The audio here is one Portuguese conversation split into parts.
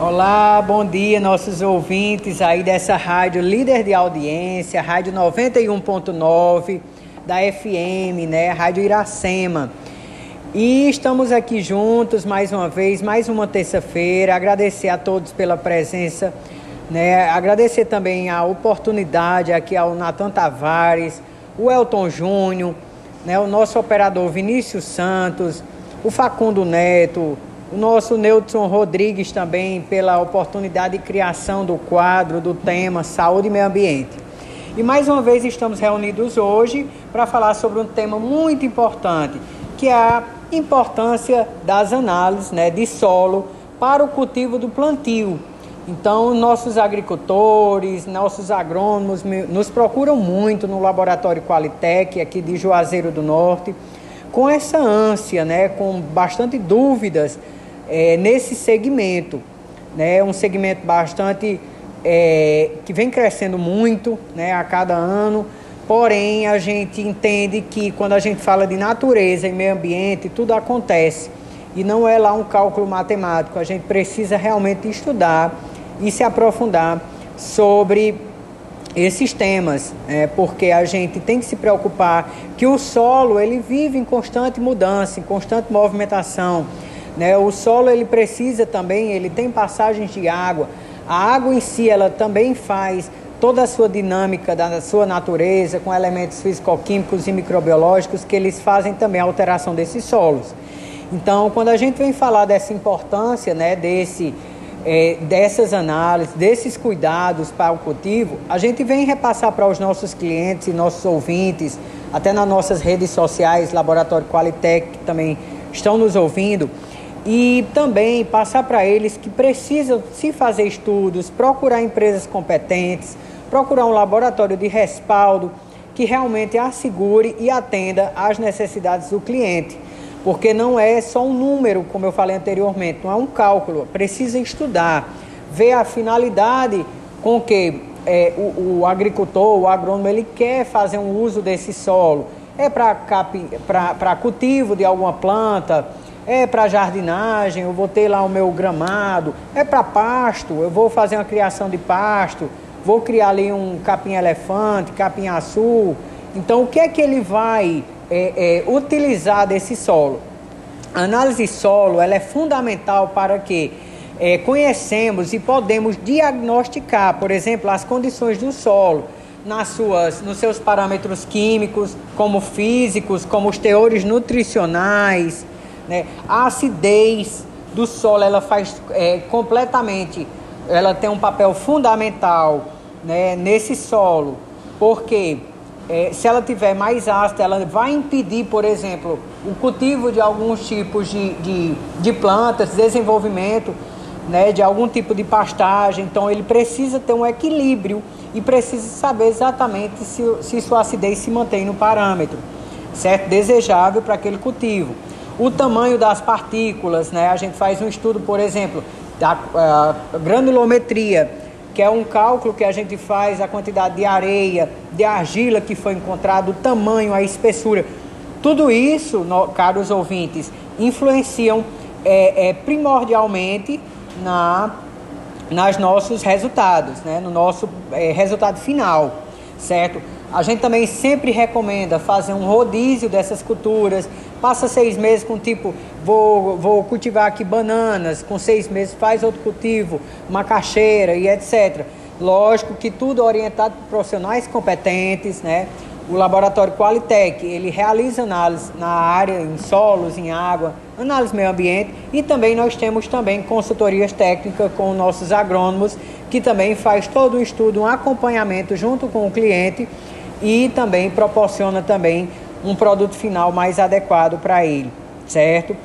Olá, bom dia, nossos ouvintes aí dessa rádio líder de audiência, rádio 91.9 da FM, né? Rádio Iracema. E estamos aqui juntos mais uma vez, mais uma terça-feira. Agradecer a todos pela presença, né? Agradecer também a oportunidade aqui ao Natan Tavares, o Elton Júnior, né? O nosso operador Vinícius Santos, o Facundo Neto, o nosso Neudson Rodrigues também pela oportunidade de criação do quadro, do tema Saúde e Meio Ambiente. E mais uma vez estamos reunidos hoje para falar sobre um tema muito importante, que é a importância das análises né, de solo para o cultivo do plantio. Então, nossos agricultores, nossos agrônomos nos procuram muito no laboratório Qualitec aqui de Juazeiro do Norte, com essa ânsia, né, com bastante dúvidas é, nesse segmento. Né? Um segmento bastante é, que vem crescendo muito né, a cada ano. Porém, a gente entende que quando a gente fala de natureza e meio ambiente, tudo acontece. E não é lá um cálculo matemático. A gente precisa realmente estudar e se aprofundar sobre esses temas, é, porque a gente tem que se preocupar que o solo ele vive em constante mudança, em constante movimentação. Né? O solo ele precisa também, ele tem passagens de água. A água em si ela também faz toda a sua dinâmica da sua natureza com elementos físico-químicos e microbiológicos que eles fazem também a alteração desses solos. Então, quando a gente vem falar dessa importância, né, desse é, dessas análises, desses cuidados para o cultivo, a gente vem repassar para os nossos clientes e nossos ouvintes, até nas nossas redes sociais, Laboratório Qualitec, que também estão nos ouvindo, e também passar para eles que precisam se fazer estudos, procurar empresas competentes, procurar um laboratório de respaldo que realmente assegure e atenda às necessidades do cliente. Porque não é só um número, como eu falei anteriormente, não é um cálculo, precisa estudar, ver a finalidade com que é, o, o agricultor, o agrônomo, ele quer fazer um uso desse solo. É para cultivo de alguma planta, é para jardinagem, eu vou ter lá o meu gramado, é para pasto, eu vou fazer uma criação de pasto, vou criar ali um capim-elefante, capim-açu. Então, o que é que ele vai é, é, utilizar desse solo? A análise solo ela é fundamental para que é, conhecemos e podemos diagnosticar, por exemplo, as condições do solo nas suas, nos seus parâmetros químicos, como físicos, como os teores nutricionais, né? A acidez do solo ela faz é, completamente, ela tem um papel fundamental né, nesse solo, porque é, se ela tiver mais ácida, ela vai impedir, por exemplo, o cultivo de alguns tipos de, de, de plantas, desenvolvimento né, de algum tipo de pastagem. Então ele precisa ter um equilíbrio e precisa saber exatamente se, se sua acidez se mantém no parâmetro, certo? Desejável para aquele cultivo o tamanho das partículas, né? A gente faz um estudo, por exemplo, da granulometria, que é um cálculo que a gente faz a quantidade de areia, de argila que foi encontrado, o tamanho, a espessura. Tudo isso, no, caros ouvintes, influenciam é, é, primordialmente na nas nossos resultados, né? no nosso é, resultado final, certo? A gente também sempre recomenda fazer um rodízio dessas culturas, Passa seis meses com tipo, vou, vou cultivar aqui bananas, com seis meses faz outro cultivo, macaxeira e etc. Lógico que tudo orientado por profissionais competentes, né? O laboratório Qualitec, ele realiza análise na área, em solos, em água, análise meio ambiente e também nós temos também consultorias técnicas com nossos agrônomos, que também faz todo o estudo, um acompanhamento junto com o cliente e também proporciona também um produto final mais adequado para ele, certo?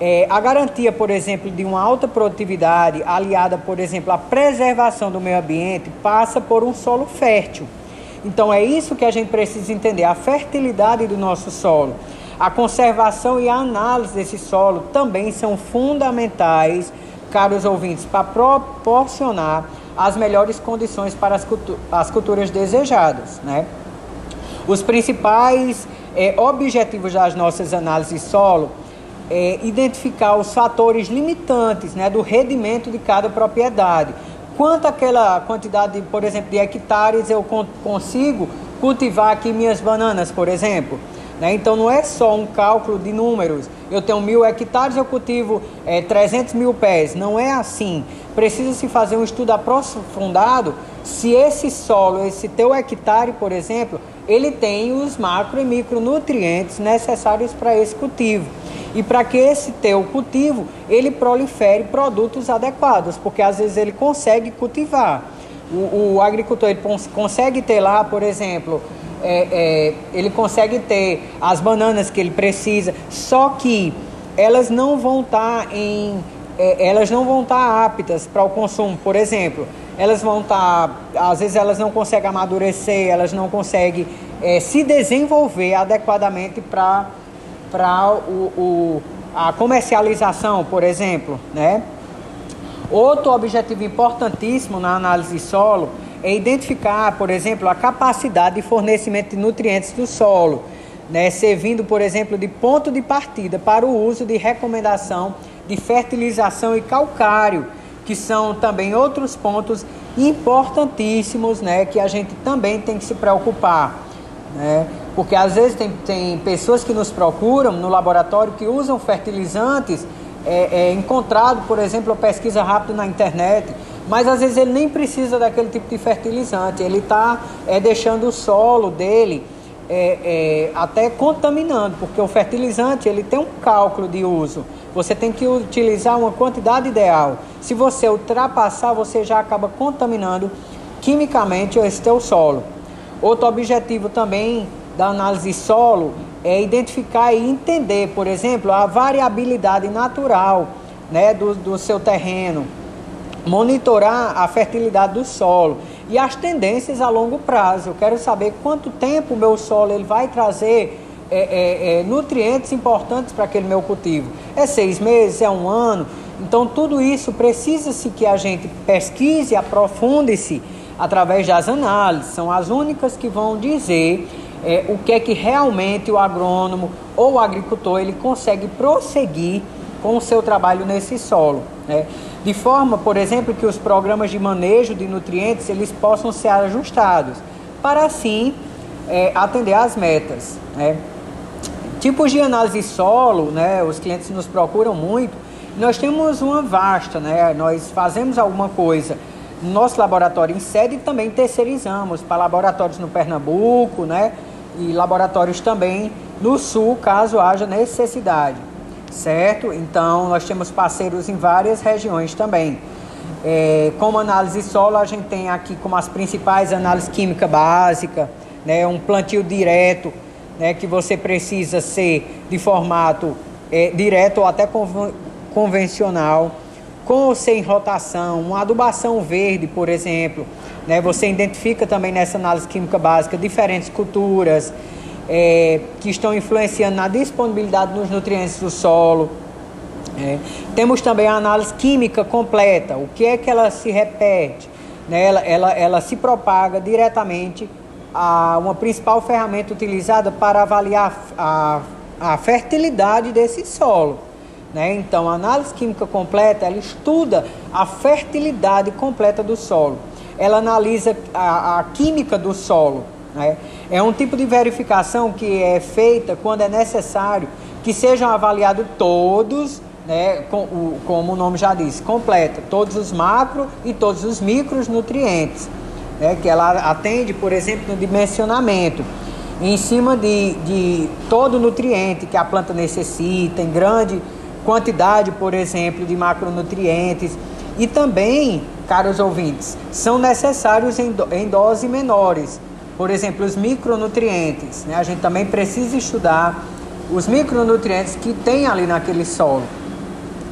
É, a garantia, por exemplo, de uma alta produtividade, aliada, por exemplo, à preservação do meio ambiente, passa por um solo fértil. Então é isso que a gente precisa entender, a fertilidade do nosso solo. A conservação e a análise desse solo também são fundamentais, caros ouvintes, para proporcionar as melhores condições para as, cultu as culturas desejadas. Né? Os principais é, objetivos das nossas análises solo é, identificar os fatores limitantes né, do rendimento de cada propriedade. Quanto aquela quantidade, por exemplo, de hectares eu consigo cultivar aqui minhas bananas, por exemplo. Né? Então não é só um cálculo de números. Eu tenho mil hectares, eu cultivo é, 300 mil pés. Não é assim. Precisa se fazer um estudo aprofundado se esse solo, esse teu hectare, por exemplo, ele tem os macro e micronutrientes necessários para esse cultivo. E para que esse teu cultivo ele prolifere produtos adequados, porque às vezes ele consegue cultivar. O, o agricultor ele consegue ter lá, por exemplo, é, é, ele consegue ter as bananas que ele precisa, só que elas não vão estar tá em é, elas não vão estar tá aptas para o consumo. Por exemplo, elas vão estar, tá, às vezes elas não conseguem amadurecer, elas não conseguem é, se desenvolver adequadamente para o, o, a comercialização, por exemplo, né? Outro objetivo importantíssimo na análise de solo é identificar, por exemplo, a capacidade de fornecimento de nutrientes do solo, né, servindo, por exemplo, de ponto de partida para o uso de recomendação de fertilização e calcário, que são também outros pontos importantíssimos né, que a gente também tem que se preocupar. Né? Porque às vezes tem, tem pessoas que nos procuram no laboratório que usam fertilizantes é, é encontrado, por exemplo, pesquisa rápida na internet, mas às vezes ele nem precisa daquele tipo de fertilizante, ele está é, deixando o solo dele é, é, até contaminando, porque o fertilizante ele tem um cálculo de uso. Você tem que utilizar uma quantidade ideal. Se você ultrapassar, você já acaba contaminando quimicamente esse teu solo. Outro objetivo também da análise solo é identificar e entender, por exemplo, a variabilidade natural né, do, do seu terreno, monitorar a fertilidade do solo e as tendências a longo prazo. Eu quero saber quanto tempo o meu solo ele vai trazer é, é, é, nutrientes importantes para aquele meu cultivo. É seis meses, é um ano. Então tudo isso precisa-se que a gente pesquise, aprofunde-se através das análises. São as únicas que vão dizer é, o que é que realmente o agrônomo ou o agricultor ele consegue prosseguir com o seu trabalho nesse solo. Né? De forma, por exemplo, que os programas de manejo de nutrientes eles possam ser ajustados para assim é, atender às metas. Né? Tipos de análise solo, né? os clientes nos procuram muito. Nós temos uma vasta, né? nós fazemos alguma coisa no nosso laboratório em sede e também terceirizamos para laboratórios no Pernambuco, né? E laboratórios também no sul, caso haja necessidade, certo? Então, nós temos parceiros em várias regiões também. É, como análise solo, a gente tem aqui como as principais análise química básica, né? Um plantio direto, né? Que você precisa ser de formato é, direto ou até convencional com ou sem rotação, uma adubação verde, por exemplo. Né? Você identifica também nessa análise química básica diferentes culturas é, que estão influenciando na disponibilidade dos nutrientes do solo. É. Temos também a análise química completa, o que é que ela se repete. Né? Ela, ela, ela se propaga diretamente a uma principal ferramenta utilizada para avaliar a, a fertilidade desse solo. Né? Então, a análise química completa, ela estuda a fertilidade completa do solo. Ela analisa a, a química do solo. Né? É um tipo de verificação que é feita quando é necessário que sejam avaliados todos, né, com, o, como o nome já diz, completa, todos os macro e todos os micronutrientes, né, que ela atende, por exemplo, no dimensionamento, em cima de, de todo nutriente que a planta necessita, em grande quantidade, por exemplo, de macronutrientes. E também, caros ouvintes, são necessários em, do, em doses menores. Por exemplo, os micronutrientes. Né? A gente também precisa estudar os micronutrientes que tem ali naquele solo.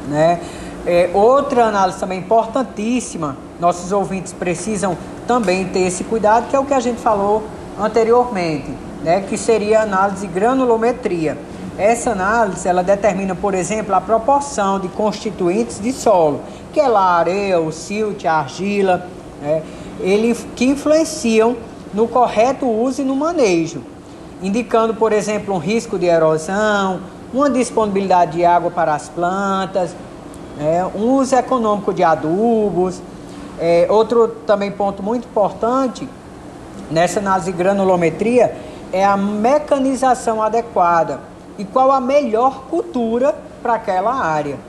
Né? É, outra análise também importantíssima, nossos ouvintes precisam também ter esse cuidado, que é o que a gente falou anteriormente, né? que seria a análise de granulometria. Essa análise ela determina, por exemplo, a proporção de constituintes de solo, que é lá a areia, o silt, a argila, né, ele, que influenciam no correto uso e no manejo, indicando, por exemplo, um risco de erosão, uma disponibilidade de água para as plantas, né, um uso econômico de adubos. É, outro também ponto muito importante nessa análise de granulometria é a mecanização adequada e qual a melhor cultura para aquela área.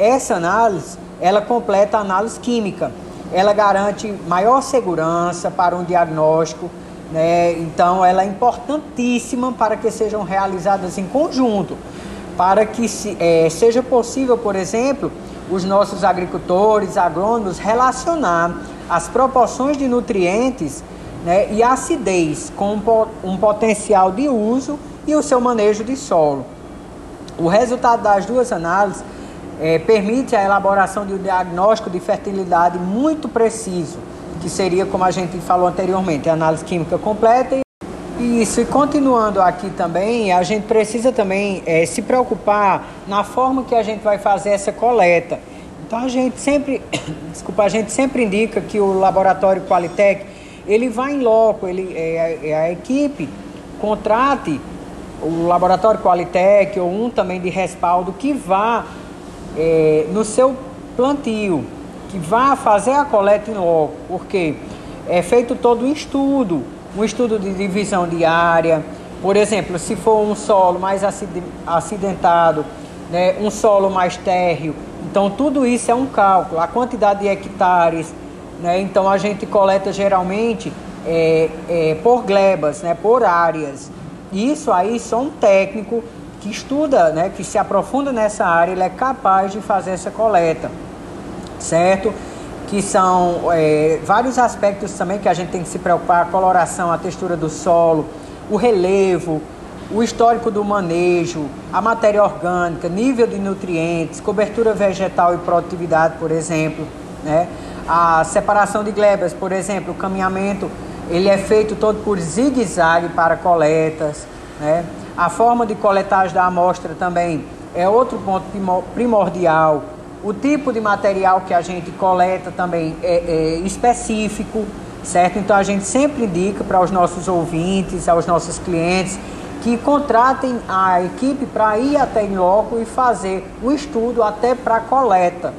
Essa análise, ela completa a análise química. Ela garante maior segurança para um diagnóstico, né? Então ela é importantíssima para que sejam realizadas em conjunto, para que se, é, seja possível, por exemplo, os nossos agricultores, agrônomos relacionar as proporções de nutrientes né, e acidez com um potencial de uso e o seu manejo de solo. O resultado das duas análises é, permite a elaboração de um diagnóstico de fertilidade muito preciso, que seria, como a gente falou anteriormente, a análise química completa. E isso, e continuando aqui também, a gente precisa também é, se preocupar na forma que a gente vai fazer essa coleta. Então a gente sempre, desculpa, a gente sempre indica que o laboratório Qualitec ele vai em loco, ele é, é a equipe contrate o laboratório Qualitec ou um também de respaldo que vá é, no seu plantio, que vá fazer a coleta em loco, porque é feito todo um estudo, um estudo de divisão de área. Por exemplo, se for um solo mais acidentado, né, um solo mais térreo, então tudo isso é um cálculo, a quantidade de hectares, né, então a gente coleta geralmente é, é, por glebas, né, por áreas. Isso aí só um técnico que estuda, né, que se aprofunda nessa área, ele é capaz de fazer essa coleta, certo? Que são é, vários aspectos também que a gente tem que se preocupar: a coloração, a textura do solo, o relevo, o histórico do manejo, a matéria orgânica, nível de nutrientes, cobertura vegetal e produtividade, por exemplo, né? A separação de glebas, por exemplo, o caminhamento ele é feito todo por zigue-zague para coletas. Né? A forma de coletagem da amostra também é outro ponto primordial. O tipo de material que a gente coleta também é, é específico, certo? Então a gente sempre indica para os nossos ouvintes, aos nossos clientes, que contratem a equipe para ir até em loco e fazer o estudo até para coleta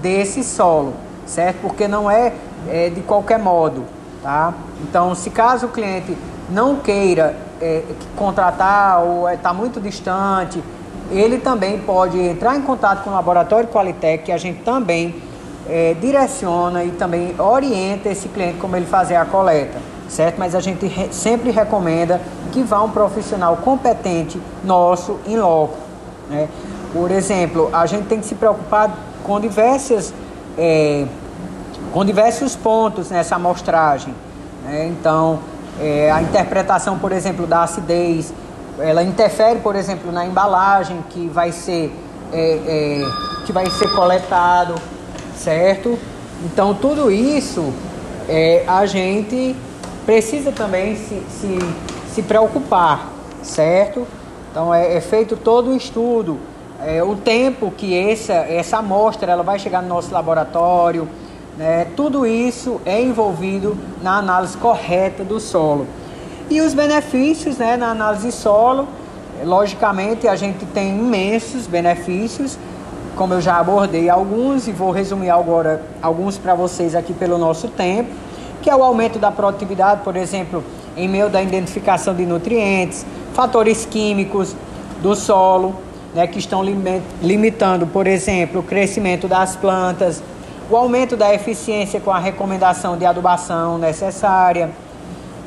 desse solo, certo? Porque não é, é de qualquer modo. Tá? Então, se caso o cliente não queira é, contratar ou está é, muito distante, ele também pode entrar em contato com o laboratório Qualitec, que a gente também é, direciona e também orienta esse cliente como ele fazer a coleta, certo? Mas a gente re sempre recomenda que vá um profissional competente nosso em loco, né? Por exemplo, a gente tem que se preocupar com diversas é, com diversos pontos nessa amostragem. Né? Então, é, a interpretação, por exemplo, da acidez, ela interfere, por exemplo, na embalagem que vai ser, é, é, que vai ser coletado, certo? Então, tudo isso é, a gente precisa também se, se, se preocupar, certo? Então, é, é feito todo o estudo, é, o tempo que essa, essa amostra ela vai chegar no nosso laboratório, né? Tudo isso é envolvido na análise correta do solo. E os benefícios né, na análise solo, logicamente a gente tem imensos benefícios, como eu já abordei alguns e vou resumir agora alguns para vocês aqui pelo nosso tempo, que é o aumento da produtividade, por exemplo, em meio da identificação de nutrientes, fatores químicos do solo, né, que estão limitando, por exemplo, o crescimento das plantas, o aumento da eficiência com a recomendação de adubação necessária,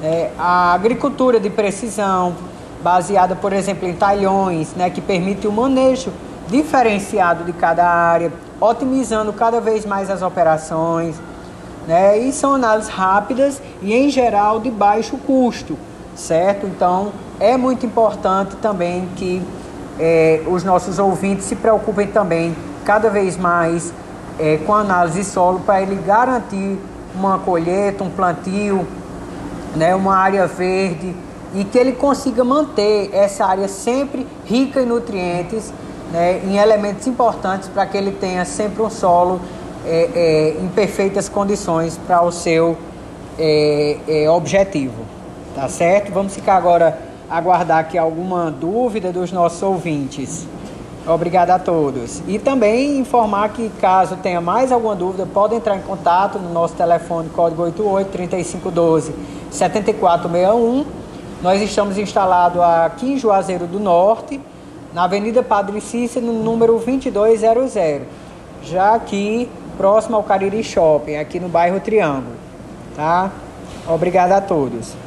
né, a agricultura de precisão, baseada, por exemplo, em talhões, né, que permite o manejo diferenciado de cada área, otimizando cada vez mais as operações. Né, e são análises rápidas e, em geral, de baixo custo, certo? Então, é muito importante também que é, os nossos ouvintes se preocupem também cada vez mais é, com análise de solo para ele garantir uma colheita, um plantio, né, uma área verde e que ele consiga manter essa área sempre rica em nutrientes, né, em elementos importantes para que ele tenha sempre um solo é, é, em perfeitas condições para o seu é, é, objetivo. Tá certo? Vamos ficar agora aguardar aqui alguma dúvida dos nossos ouvintes. Obrigado a todos. E também informar que caso tenha mais alguma dúvida, pode entrar em contato no nosso telefone código 88 3512 7461. Nós estamos instalados aqui em Juazeiro do Norte, na Avenida Padre Cícero, no número 2200, já aqui próximo ao Cariri Shopping, aqui no bairro Triângulo. Tá? Obrigado a todos.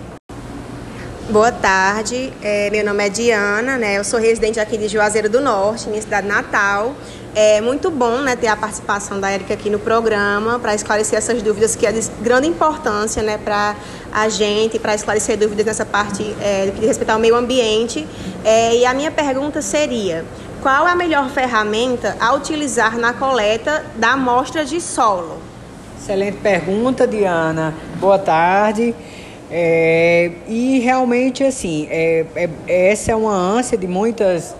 Boa tarde, é, meu nome é Diana, né? Eu sou residente aqui de Juazeiro do Norte, minha cidade natal. É muito bom né, ter a participação da Érica aqui no programa para esclarecer essas dúvidas que é de grande importância né, para a gente, para esclarecer dúvidas nessa parte é, que respeito ao meio ambiente. É, e a minha pergunta seria: qual é a melhor ferramenta a utilizar na coleta da amostra de solo? Excelente pergunta, Diana. Boa tarde. É, e realmente, assim, é, é, essa é uma ânsia de muitas,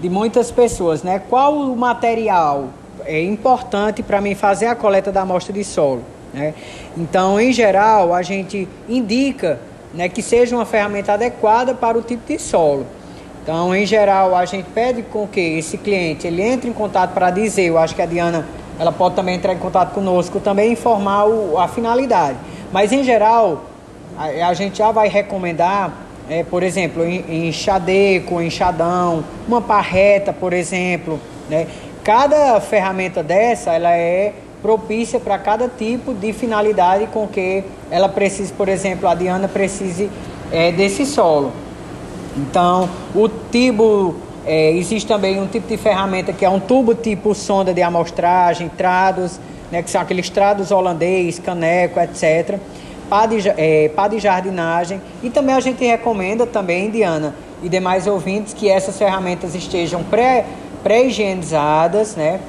de muitas pessoas, né? Qual o material é importante para mim fazer a coleta da amostra de solo? Né? Então, em geral, a gente indica né, que seja uma ferramenta adequada para o tipo de solo. Então, em geral, a gente pede com que esse cliente ele entre em contato para dizer, eu acho que a Diana ela pode também entrar em contato conosco, também informar o, a finalidade. Mas, em geral, a, a gente já vai recomendar, é, por exemplo, enxadeco, enxadão, uma parreta, por exemplo. Né? Cada ferramenta dessa, ela é propícia para cada tipo de finalidade com que ela precise, por exemplo, a Diana precise é, desse solo. Então, o tubo, é, existe também um tipo de ferramenta que é um tubo tipo sonda de amostragem, trados, né, que são aqueles trados holandês, caneco, etc pá de, é, jardinagem e também a gente recomenda também, Diana, e demais ouvintes, que essas ferramentas estejam pré, pré-higienizadas, né?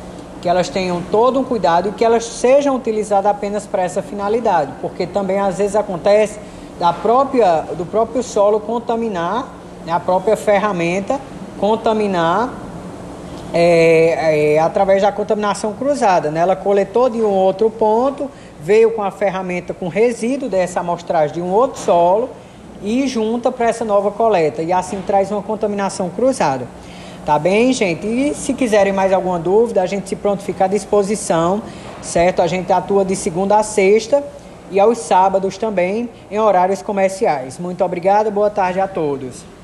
que elas tenham todo um cuidado e que elas sejam utilizadas apenas para essa finalidade, porque também às vezes acontece da própria, do próprio solo contaminar, né, a própria ferramenta contaminar é, é, através da contaminação cruzada. Né? Ela coletou de um outro ponto, veio com a ferramenta com resíduo dessa amostragem de um outro solo e junta para essa nova coleta. E assim traz uma contaminação cruzada. Tá bem, gente? E se quiserem mais alguma dúvida, a gente se pronto fica à disposição, certo? A gente atua de segunda a sexta e aos sábados também em horários comerciais. Muito obrigado, boa tarde a todos.